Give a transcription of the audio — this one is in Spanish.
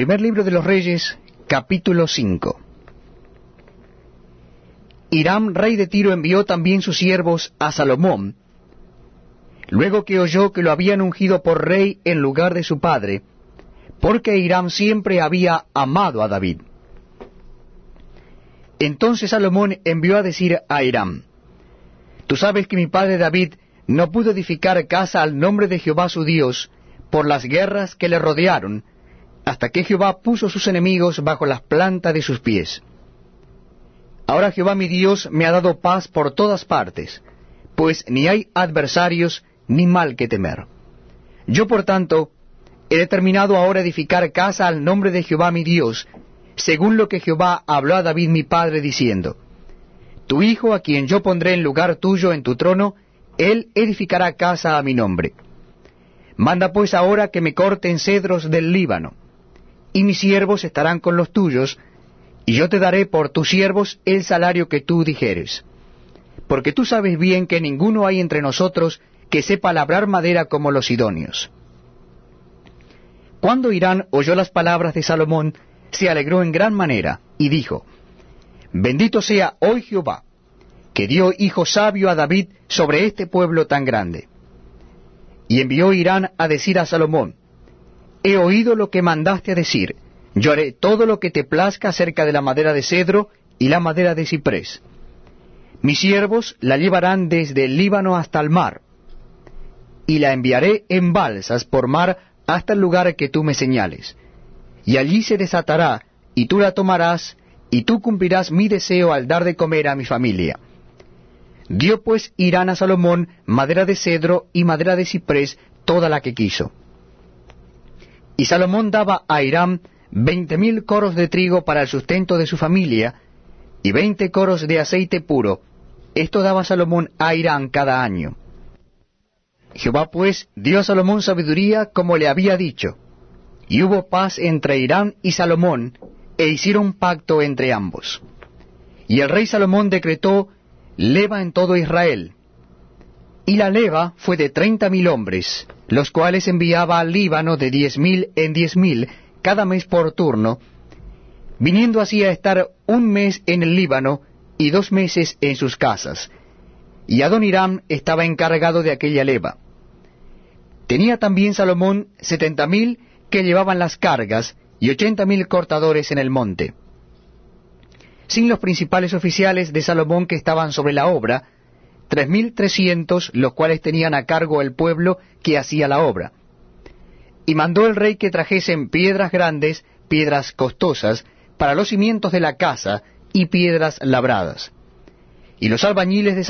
Primer libro de los Reyes, capítulo 5. Hiram, rey de Tiro, envió también sus siervos a Salomón, luego que oyó que lo habían ungido por rey en lugar de su padre, porque Hiram siempre había amado a David. Entonces Salomón envió a decir a Hiram, Tú sabes que mi padre David no pudo edificar casa al nombre de Jehová su Dios por las guerras que le rodearon, hasta que Jehová puso sus enemigos bajo las plantas de sus pies. Ahora Jehová mi Dios me ha dado paz por todas partes, pues ni hay adversarios ni mal que temer. Yo por tanto he determinado ahora edificar casa al nombre de Jehová mi Dios, según lo que Jehová habló a David mi padre diciendo, Tu hijo a quien yo pondré en lugar tuyo en tu trono, él edificará casa a mi nombre. Manda pues ahora que me corten cedros del Líbano, y mis siervos estarán con los tuyos, y yo te daré por tus siervos el salario que tú dijeres. Porque tú sabes bien que ninguno hay entre nosotros que sepa labrar madera como los idóneos. Cuando Irán oyó las palabras de Salomón, se alegró en gran manera, y dijo, Bendito sea hoy Jehová, que dio hijo sabio a David sobre este pueblo tan grande. Y envió Irán a decir a Salomón, He oído lo que mandaste a decir, yo haré todo lo que te plazca acerca de la madera de cedro y la madera de ciprés. Mis siervos la llevarán desde el Líbano hasta el mar, y la enviaré en balsas por mar hasta el lugar que tú me señales. Y allí se desatará, y tú la tomarás, y tú cumplirás mi deseo al dar de comer a mi familia. Dio pues Irán a Salomón madera de cedro y madera de ciprés, toda la que quiso. Y Salomón daba a Irán veinte mil coros de trigo para el sustento de su familia, y veinte coros de aceite puro. Esto daba Salomón a Irán cada año. Jehová pues dio a Salomón sabiduría como le había dicho, y hubo paz entre Irán y Salomón, e hicieron pacto entre ambos. Y el rey Salomón decretó leva en todo Israel. Y la leva fue de treinta mil hombres, los cuales enviaba al Líbano de diez mil en diez mil, cada mes por turno, viniendo así a estar un mes en el Líbano y dos meses en sus casas. Y Adoniram estaba encargado de aquella leva. Tenía también Salomón setenta mil que llevaban las cargas y ochenta mil cortadores en el monte. Sin los principales oficiales de Salomón que estaban sobre la obra, tres mil trescientos los cuales tenían a cargo el pueblo que hacía la obra. Y mandó el rey que trajesen piedras grandes, piedras costosas, para los cimientos de la casa y piedras labradas. Y los albañiles de